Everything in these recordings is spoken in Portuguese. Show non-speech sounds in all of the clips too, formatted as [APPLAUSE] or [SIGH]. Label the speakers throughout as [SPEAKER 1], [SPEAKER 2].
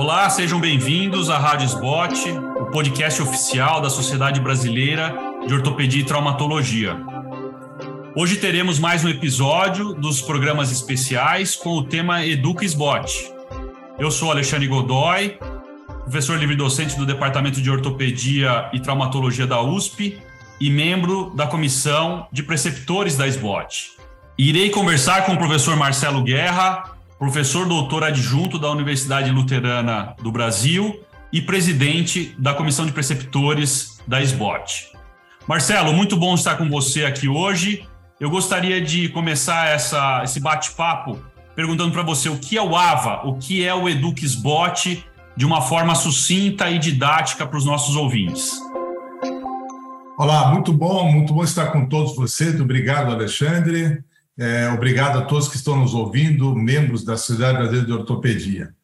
[SPEAKER 1] Olá, sejam bem-vindos à Rádio Sbot, o podcast oficial da Sociedade Brasileira de Ortopedia e Traumatologia. Hoje teremos mais um episódio dos programas especiais com o tema Educa Sbot. Eu sou Alexandre Godoy, professor livre-docente do Departamento de Ortopedia e Traumatologia da USP e membro da comissão de preceptores da SBOT. Irei conversar com o professor Marcelo Guerra, professor doutor adjunto da Universidade Luterana do Brasil e presidente da comissão de preceptores da SBOT. Marcelo, muito bom estar com você aqui hoje. Eu gostaria de começar essa, esse bate-papo perguntando para você o que é o AVA, o que é o EduxBot, de uma forma sucinta e didática para os nossos ouvintes.
[SPEAKER 2] Olá, muito bom, muito bom estar com todos vocês. Obrigado, Alexandre. É, obrigado a todos que estão nos ouvindo, membros da Sociedade Brasileira de Ortopedia.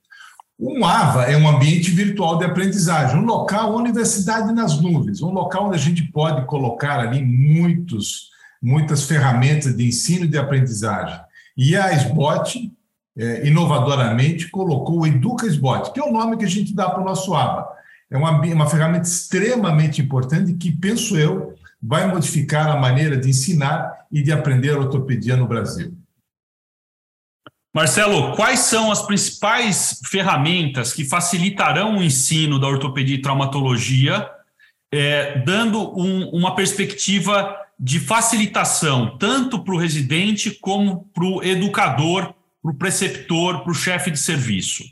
[SPEAKER 2] Um AVA é um ambiente virtual de aprendizagem, um local, uma universidade nas nuvens, um local onde a gente pode colocar ali muitos, muitas ferramentas de ensino e de aprendizagem. E a SBOT, é, inovadoramente, colocou o Educa SBOT, que é o nome que a gente dá para o nosso AVA. É uma, uma ferramenta extremamente importante que, penso eu, vai modificar a maneira de ensinar e de aprender ortopedia no Brasil.
[SPEAKER 1] Marcelo, quais são as principais ferramentas que facilitarão o ensino da ortopedia e traumatologia, é, dando um, uma perspectiva de facilitação, tanto para o residente como para o educador, para o preceptor, para o chefe de serviço?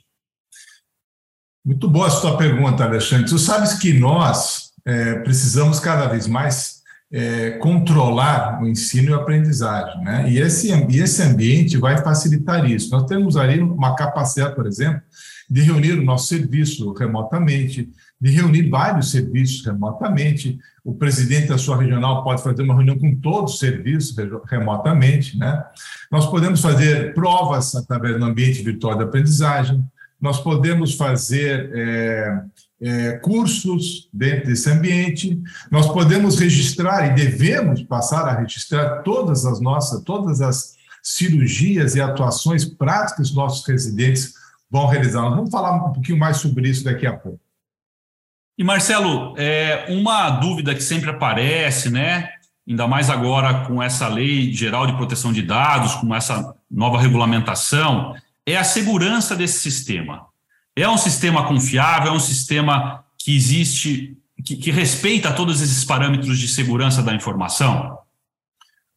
[SPEAKER 2] Muito boa a sua pergunta, Alexandre. Tu sabes que nós é, precisamos cada vez mais é, controlar o ensino e a aprendizagem. Né? E, esse, e esse ambiente vai facilitar isso. Nós temos ali uma capacidade, por exemplo, de reunir o nosso serviço remotamente, de reunir vários serviços remotamente. O presidente da sua regional pode fazer uma reunião com todos os serviços remotamente. Né? Nós podemos fazer provas através do ambiente virtual de aprendizagem, nós podemos fazer é, é, cursos dentro desse ambiente, nós podemos registrar e devemos passar a registrar todas as nossas, todas as cirurgias e atuações práticas que nossos residentes vão realizar. Nós vamos falar um pouquinho mais sobre isso daqui a pouco.
[SPEAKER 1] E Marcelo, é, uma dúvida que sempre aparece, né? Ainda mais agora com essa lei geral de proteção de dados, com essa nova regulamentação, é a segurança desse sistema. É um sistema confiável, é um sistema que existe, que, que respeita todos esses parâmetros de segurança da informação?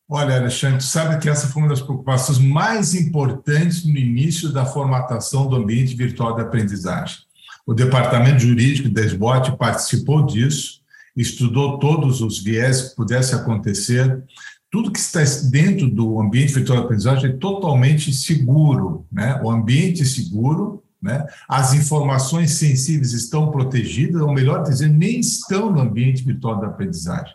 [SPEAKER 2] Olha, Alexandre, sabe que essa foi uma das preocupações mais importantes no início da formatação do ambiente virtual de aprendizagem. O departamento jurídico da SBOT participou disso, estudou todos os viés que pudesse acontecer. Tudo que está dentro do ambiente virtual de aprendizagem é totalmente seguro. Né? O ambiente seguro né? As informações sensíveis estão protegidas, ou melhor dizer, nem estão no ambiente virtual da aprendizagem.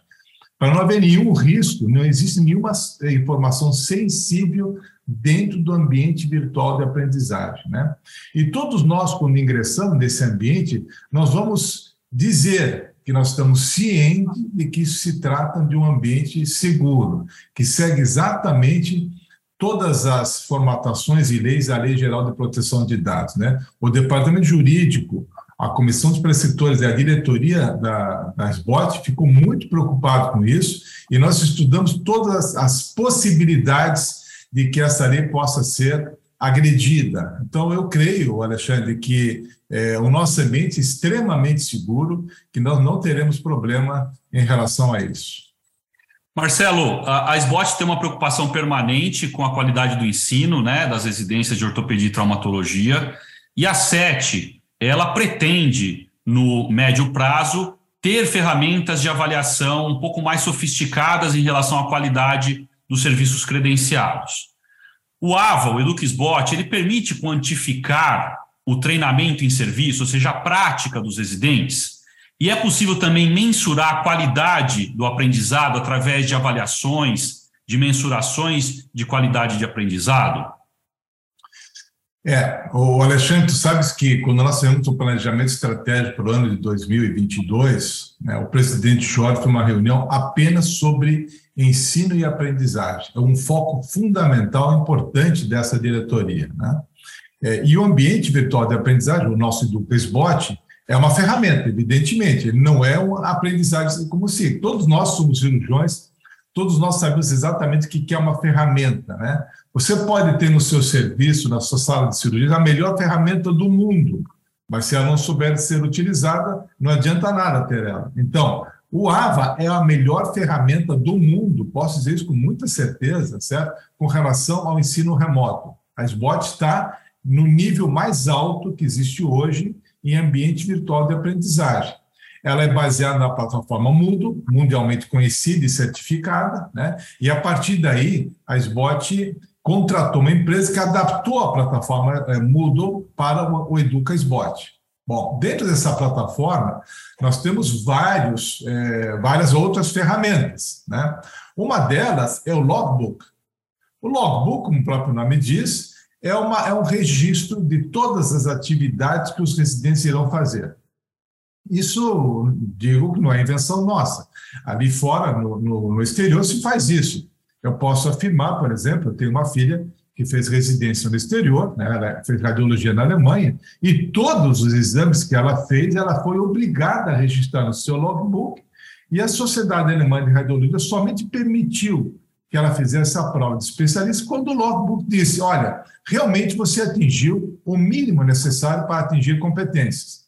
[SPEAKER 2] Para não haver nenhum risco, não existe nenhuma informação sensível dentro do ambiente virtual de aprendizagem. Né? E todos nós, quando ingressamos nesse ambiente, nós vamos dizer que nós estamos cientes de que isso se trata de um ambiente seguro, que segue exatamente todas as formatações e leis da Lei Geral de Proteção de Dados. Né? O Departamento Jurídico, a Comissão de Preceptores e a diretoria da, da SBOT ficou muito preocupado com isso e nós estudamos todas as possibilidades de que essa lei possa ser agredida. Então, eu creio, Alexandre, que é, o nosso ambiente é extremamente seguro, que nós não teremos problema em relação a isso.
[SPEAKER 1] Marcelo, a, SBOT tem uma preocupação permanente com a qualidade do ensino, né, das residências de ortopedia e traumatologia, e a SET, ela pretende, no médio prazo, ter ferramentas de avaliação um pouco mais sofisticadas em relação à qualidade dos serviços credenciados. O AVA, o EduxBot, ele permite quantificar o treinamento em serviço, ou seja, a prática dos residentes, e é possível também mensurar a qualidade do aprendizado através de avaliações, de mensurações de qualidade de aprendizado?
[SPEAKER 2] É, o Alexandre, tu sabes que quando nós fizemos o planejamento estratégico para o ano de 2022, né, o presidente Schor foi uma reunião apenas sobre ensino e aprendizagem. É um foco fundamental, importante dessa diretoria. Né? É, e o ambiente virtual de aprendizagem, o nosso Educa SBOT, é uma ferramenta, evidentemente, ele não é uma aprendizagem como se. Todos nós somos cirurgiões, todos nós sabemos exatamente o que é uma ferramenta. Né? Você pode ter no seu serviço, na sua sala de cirurgia, a melhor ferramenta do mundo, mas se ela não souber ser utilizada, não adianta nada ter ela. Então, o AVA é a melhor ferramenta do mundo, posso dizer isso com muita certeza, certo? Com relação ao ensino remoto. A SBOT está no nível mais alto que existe hoje em ambiente virtual de aprendizagem. Ela é baseada na plataforma Moodle, mundialmente conhecida e certificada, né? e a partir daí a SBOT contratou uma empresa que adaptou a plataforma eh, Moodle para o Educa SBOT. Bom, dentro dessa plataforma, nós temos vários, é, várias outras ferramentas. Né? Uma delas é o Logbook. O Logbook, como o próprio nome diz, é, uma, é um registro de todas as atividades que os residentes irão fazer. Isso, digo que não é invenção nossa. Ali fora, no, no, no exterior, se faz isso. Eu posso afirmar, por exemplo, eu tenho uma filha que fez residência no exterior, né? ela fez radiologia na Alemanha, e todos os exames que ela fez, ela foi obrigada a registrar no seu logbook, e a Sociedade Alemã de Radiologia somente permitiu que ela fizesse a prova de especialista quando o logbook disse: olha, realmente você atingiu o mínimo necessário para atingir competências.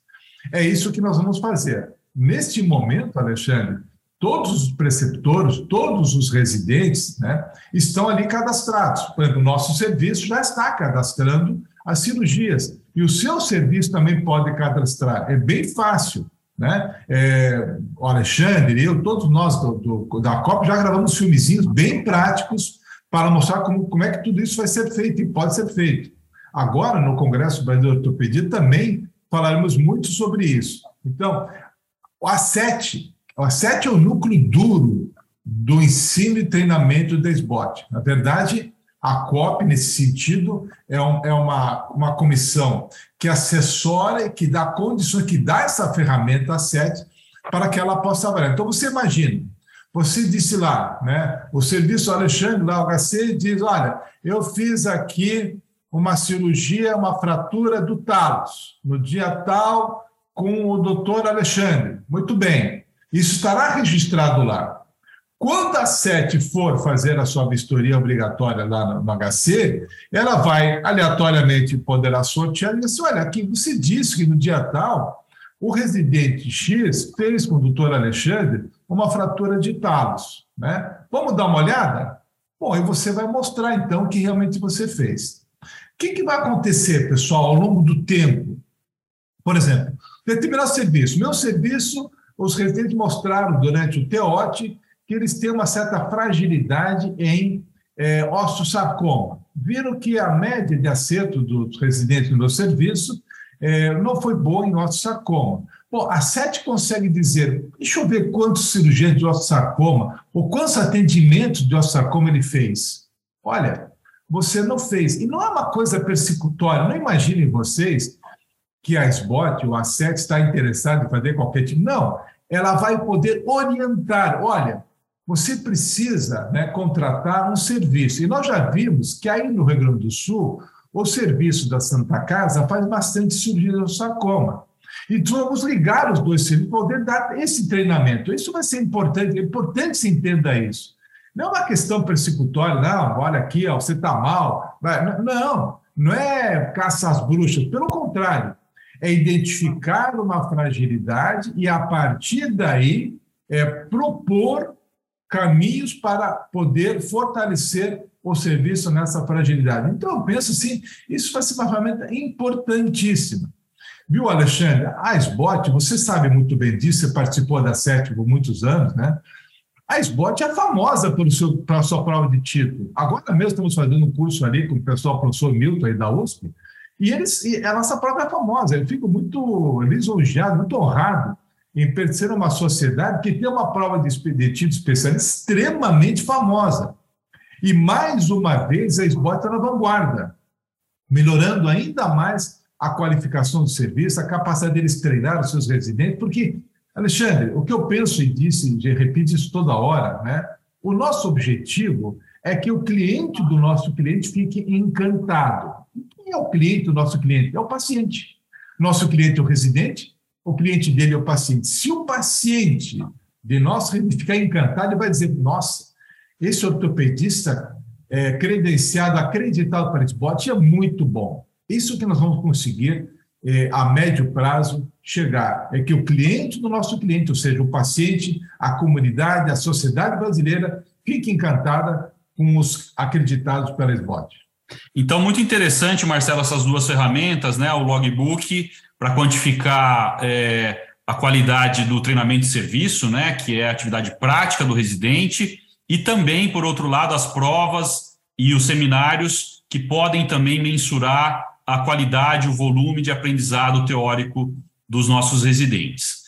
[SPEAKER 2] É isso que nós vamos fazer. Neste momento, Alexandre, todos os preceptores, todos os residentes né, estão ali cadastrados. Por exemplo, o nosso serviço já está cadastrando as cirurgias. E o seu serviço também pode cadastrar. É bem fácil. Né? É, o Alexandre, eu, todos nós do, do, da COP já gravamos filmezinhos bem práticos para mostrar como, como é que tudo isso vai ser feito e pode ser feito. Agora, no Congresso Brasileiro de Ortopedia, também falaremos muito sobre isso. Então, o A7, o A7 é o núcleo duro do ensino e treinamento da SBOT. Na verdade, a COP, nesse sentido, é, um, é uma, uma comissão que assessora, que dá condições, que dá essa ferramenta a SET para que ela possa trabalhar. Então, você imagina, você disse lá, né, o serviço Alexandre, lá o HC, diz, olha, eu fiz aqui uma cirurgia, uma fratura do talos, no dia tal, com o doutor Alexandre. Muito bem, isso estará registrado lá. Quando a SET for fazer a sua vistoria obrigatória lá no, HC, ela vai aleatoriamente poderá sortear e dizer: assim, olha, aqui você disse que no dia tal o residente X fez com o doutor Alexandre uma fratura de talos. Né? Vamos dar uma olhada? Bom, e você vai mostrar então que realmente você fez. O que, que vai acontecer, pessoal, ao longo do tempo? Por exemplo, determinado serviço. Meu serviço, os residentes mostraram durante o TEOT que eles têm uma certa fragilidade em é, osteosarcoma. Viram que a média de acerto dos residentes no meu serviço é, não foi boa em osteosarcoma. Bom, a SET consegue dizer, deixa eu ver quantos cirurgias de osteosarcoma ou quantos atendimentos de osteosarcoma ele fez. Olha, você não fez. E não é uma coisa persecutória. Não imaginem vocês que a SBOT ou a SET está interessada em fazer qualquer tipo. Não, ela vai poder orientar. Olha, você precisa né, contratar um serviço. E nós já vimos que aí no Rio Grande do Sul, o serviço da Santa Casa faz bastante sarcoma. Então, vamos ligar os dois serviços para poder dar esse treinamento. Isso vai ser importante, é importante que se entenda isso. Não é uma questão persecutória, não, olha aqui, ó, você está mal. Não, não é caça às bruxas, pelo contrário, é identificar uma fragilidade e, a partir daí, é propor caminhos para poder fortalecer o serviço nessa fragilidade. Então, eu penso assim, isso vai ser uma ferramenta importantíssima. Viu, Alexandre? A SBOT, você sabe muito bem disso, você participou da SET por muitos anos, né? A SBOT é famosa pelo seu, pela sua prova de título. Agora mesmo estamos fazendo um curso ali com o pessoal, o professor Milton aí da USP, e eles, e a nossa prova é famosa. Eu fico muito lisonjeado, muito honrado em pertencer a uma sociedade que tem uma prova de expeditivo especial extremamente famosa. E, mais uma vez, a SBOT está na vanguarda, melhorando ainda mais a qualificação do serviço, a capacidade deles treinar os seus residentes, porque, Alexandre, o que eu penso e disse, e repito isso toda hora, né? o nosso objetivo é que o cliente do nosso cliente fique encantado. E é o cliente, o nosso cliente? É o paciente. Nosso cliente é o residente, o cliente dele é o paciente. Se o paciente de nós ficar encantado, ele vai dizer: nossa, esse ortopedista é, credenciado, acreditado para esse bote é muito bom. Isso que nós vamos conseguir é, a médio prazo chegar é que o cliente do nosso cliente, ou seja, o paciente, a comunidade, a sociedade brasileira, fique encantada com os acreditados pela SBOT.
[SPEAKER 1] Então, muito interessante, Marcelo, essas duas ferramentas, né? O logbook para quantificar é, a qualidade do treinamento de serviço, né? Que é a atividade prática do residente, e também, por outro lado, as provas e os seminários que podem também mensurar a qualidade, o volume de aprendizado teórico dos nossos residentes.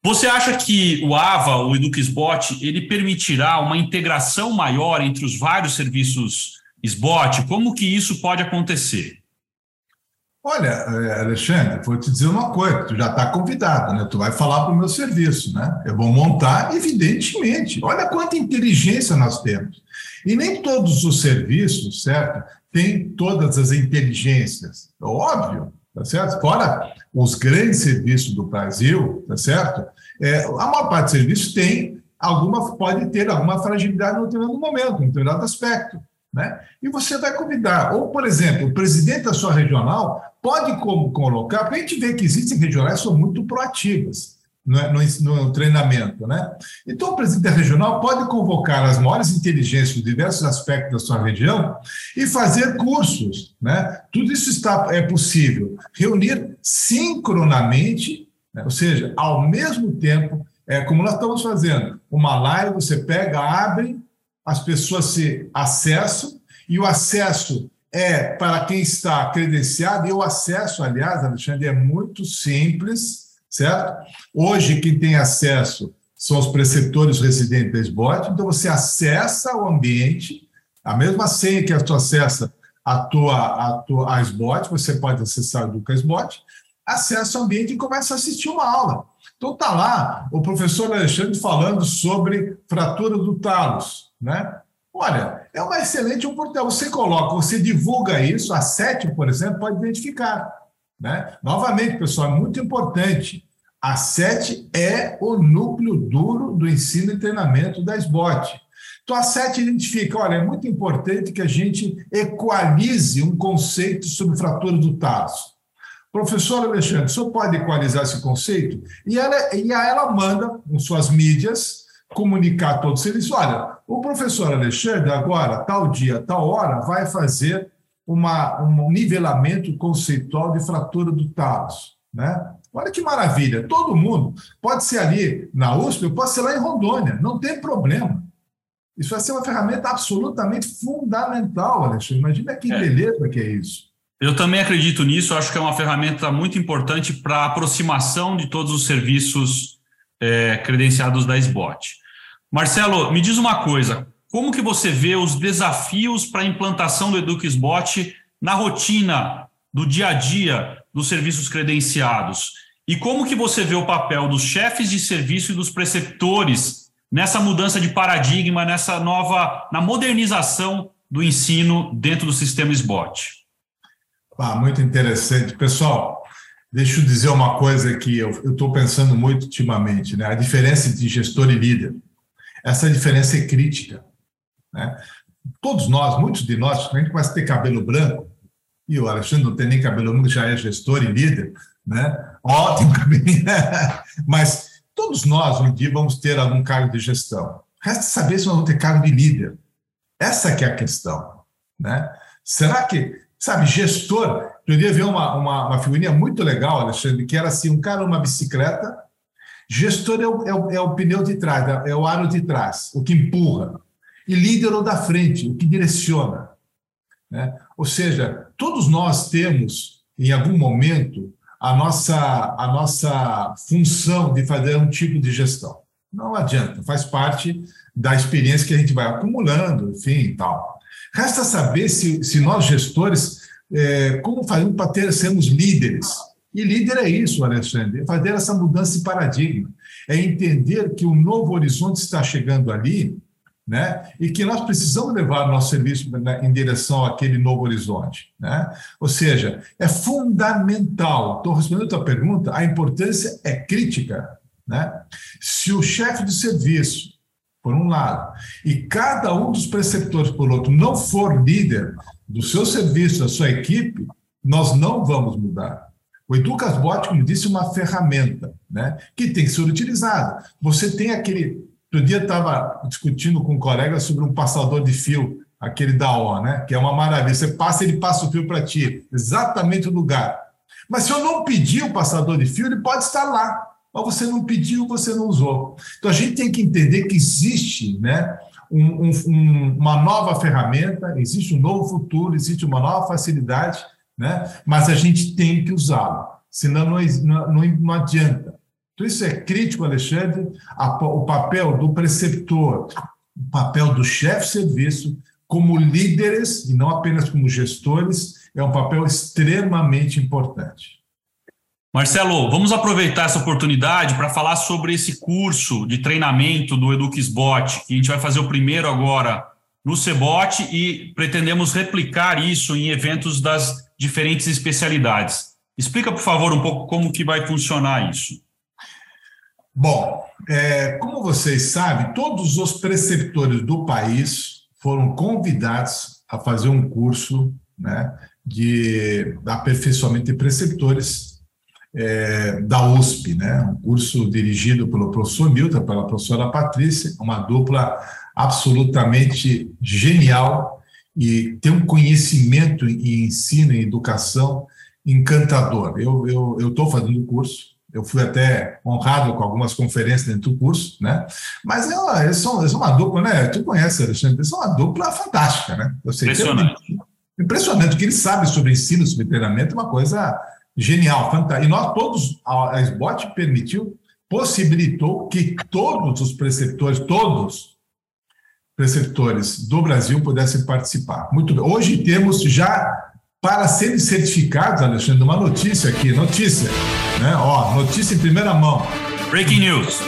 [SPEAKER 1] Você acha que o AVA, o EducSBot, ele permitirá uma integração maior entre os vários serviços SBOT? Como que isso pode acontecer?
[SPEAKER 2] Olha, eh, Alexandre, vou te dizer uma coisa, tu já está convidado, né? Tu vai falar para o meu serviço, né? Eu vou montar, evidentemente. Olha quanta inteligência nós temos. E nem todos os serviços, certo? Tem todas as inteligências. Óbvio, tá certo? Fora os grandes serviços do Brasil, tá certo? É, a maior parte dos serviços tem alguma, pode ter alguma fragilidade no determinado momento, em determinado aspecto. Né? E você vai convidar, ou, por exemplo, o presidente da sua regional pode colocar, porque a gente vê que existem regionais que são muito proativas no, no, no, treinamento. Né? Então, o presidente da regional pode convocar as maiores inteligências de diversos aspectos da sua região e fazer cursos. Né? Tudo isso está, é possível. Reunir sincronamente, né? ou seja, ao mesmo tempo, é como nós estamos fazendo. Uma live, você pega, abre as pessoas se acessam, e o acesso é para quem está credenciado, e o acesso, aliás, Alexandre, é muito simples, certo? Hoje, quem tem acesso são os preceptores residentes da SBOT, então você acessa o ambiente, a mesma senha que tu acessa a tua, a tua SBOT, você pode acessar o SBOT, acessa o ambiente e começa a assistir uma aula. Então está lá o professor Alexandre falando sobre fratura do talos, né? Olha, é uma excelente oportunidade. Você coloca, você divulga isso, a SET, por exemplo, pode identificar. Né? Novamente, pessoal, é muito importante. A SET é o núcleo duro do ensino e treinamento da SBOT. Então, a SET identifica, olha, é muito importante que a gente equalize um conceito sobre fratura do taso. Professor Alexandre, o senhor pode equalizar esse conceito? E ela, e ela manda, com suas mídias, comunicar a todos eles: olha, o professor Alexandre, agora, tal dia, tal hora, vai fazer uma, um nivelamento conceitual de fratura do talos. Né? Olha que maravilha, todo mundo pode ser ali na USP, pode ser lá em Rondônia, não tem problema. Isso vai ser uma ferramenta absolutamente fundamental, Alexandre. Imagina que é. beleza que é isso.
[SPEAKER 1] Eu também acredito nisso, acho que é uma ferramenta muito importante para a aproximação de todos os serviços é, credenciados da SBOT. Marcelo, me diz uma coisa, como que você vê os desafios para a implantação do EduxBot na rotina do dia a dia dos serviços credenciados? E como que você vê o papel dos chefes de serviço e dos preceptores nessa mudança de paradigma, nessa nova, na modernização do ensino dentro do sistema SBOT?
[SPEAKER 2] Ah, muito interessante. Pessoal, deixa eu dizer uma coisa que eu estou pensando muito ultimamente, né? A diferença entre gestor e líder. Essa diferença é crítica. Né? Todos nós, muitos de nós, a gente começa a ter cabelo branco, e o Alexandre não tem nem cabelo branco, já é gestor e líder, né? ótimo cabelinho, [LAUGHS] mas todos nós um dia vamos ter algum cargo de gestão. Resta saber se nós vamos ter cargo de líder. Essa que é a questão. Né? Será que, sabe, gestor, eu ia ver uma, uma, uma figurinha muito legal, Alexandre, que era assim, um cara numa bicicleta, Gestor é o, é, o, é o, pneu de trás, é o aro de trás, o que empurra. E líder é o da frente, o que direciona. Né? Ou seja, todos nós temos, em algum momento, a nossa, a nossa função de fazer um tipo de gestão. Não adianta, faz parte da experiência que a gente vai acumulando, enfim, e tal. Resta saber se, se nós, gestores, é, como fazemos para ter, sermos líderes e líder é isso, Alexandre, é fazer essa mudança de paradigma, é entender que o novo horizonte está chegando ali né? E que nós precisamos levar nosso serviço em direção àquele novo horizonte, né? Ou seja, é fundamental. Estou respondendo a tua pergunta. A importância é crítica, né? Se o chefe de serviço, por um lado, e cada um dos preceptores, por outro, não for líder do seu serviço, da sua equipe, nós não vamos mudar. O Educas Bot, como disse, uma ferramenta, né? Que tem que ser utilizada. Você tem aquele Outro dia estava discutindo com um colega sobre um passador de fio, aquele da O, né? Que é uma maravilha. Você passa, ele passa o fio para ti, exatamente o lugar. Mas se eu não pedir o passador de fio, ele pode estar lá. Mas você não pediu, você não usou. Então a gente tem que entender que existe, né? Um, um, uma nova ferramenta, existe um novo futuro, existe uma nova facilidade, né? mas a gente tem que usá-la, senão não, não, não adianta. Então, isso é crítico, Alexandre, a, o papel do preceptor, o papel do chefe de serviço, como líderes, e não apenas como gestores, é um papel extremamente importante.
[SPEAKER 1] Marcelo, vamos aproveitar essa oportunidade para falar sobre esse curso de treinamento do EduquesBot, que a gente vai fazer o primeiro agora no Cebot e pretendemos replicar isso em eventos das diferentes especialidades. Explica, por favor, um pouco como que vai funcionar isso.
[SPEAKER 2] Bom, é, como vocês sabem, todos os preceptores do país foram convidados a fazer um curso né, de aperfeiçoamento de preceptores é, da USP, né, um curso dirigido pelo professor Milton, pela professora Patrícia, uma dupla absolutamente genial e tem um conhecimento em ensino e educação encantador. Eu estou fazendo o curso, eu fui até honrado com algumas conferências dentro do curso, né? Mas é, eles, são, eles são uma dupla, né? Tu conhece, Alexandre, eles são uma dupla fantástica, né?
[SPEAKER 1] Eu sei, impressionante.
[SPEAKER 2] impressionante. O que eles sabem sobre ensino, sobre treinamento é uma coisa genial, fantástica. E nós todos, a SBOT permitiu, possibilitou que todos os preceptores, todos preceptores do Brasil pudessem participar. Muito bem. Hoje temos já para serem certificados, Alexandre, uma notícia aqui, notícia, né? Ó, notícia em primeira mão.
[SPEAKER 1] Breaking news.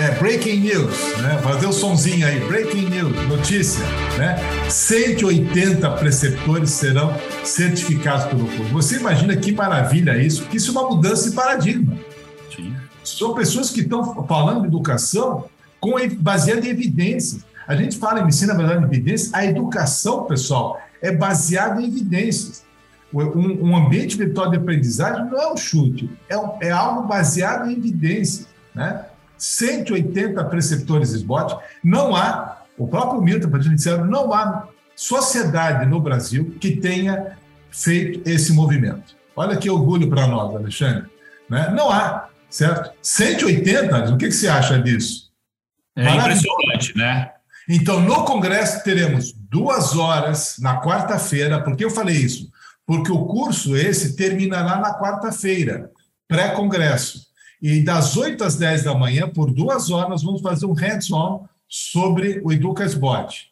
[SPEAKER 2] É, breaking news, né? Fazer o sonzinho aí, breaking news, notícia, né? 180 preceptores serão certificados pelo curso. Você imagina que maravilha isso, que isso é uma mudança de paradigma. Sim. São pessoas que estão falando de educação com baseada em evidências. A gente fala em ensino baseado em evidências, a educação, pessoal, é baseada em evidências. Um, um, ambiente virtual de aprendizagem não é um chute, é, um, é algo baseado em evidências. Né? 180 preceptores SBOT, não há, o próprio Milton disseram, não há sociedade no Brasil que tenha feito esse movimento. Olha que orgulho para nós, Alexandre. Né? Não há, certo? 180, o que, que você acha disso?
[SPEAKER 1] É impressionante, né?
[SPEAKER 2] Então, no Congresso, teremos duas horas na quarta-feira. Por que eu falei isso? porque o curso esse terminará na quarta-feira, pré-congresso. E das 8 às 10 da manhã, por duas horas, nós vamos fazer um hands-on sobre o EducasBot.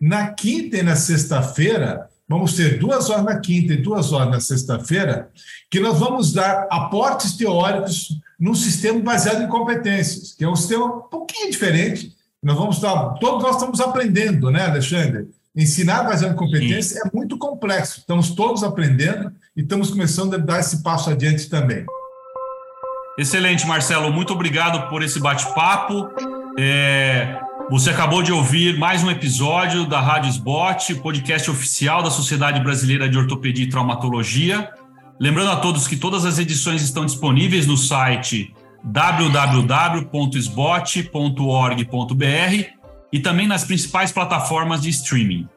[SPEAKER 2] Na quinta e na sexta-feira, vamos ter duas horas na quinta e duas horas na sexta-feira, que nós vamos dar aportes teóricos num sistema baseado em competências, que é um sistema um pouquinho diferente. Nós vamos estar, todos nós estamos aprendendo, né, Alexandre? Ensinar baseado em competência Sim. é muito complexo. Estamos todos aprendendo e estamos começando a dar esse passo adiante também.
[SPEAKER 1] Excelente, Marcelo. Muito obrigado por esse bate-papo. É, você acabou de ouvir mais um episódio da Rádio Sbot, podcast oficial da Sociedade Brasileira de Ortopedia e Traumatologia. Lembrando a todos que todas as edições estão disponíveis no site www.sbot.org.br e também nas principais plataformas de streaming.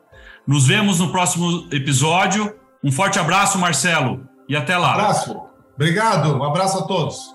[SPEAKER 1] Nos vemos no próximo episódio. Um forte abraço, Marcelo, e até lá.
[SPEAKER 2] Um abraço. Obrigado. Um abraço a todos.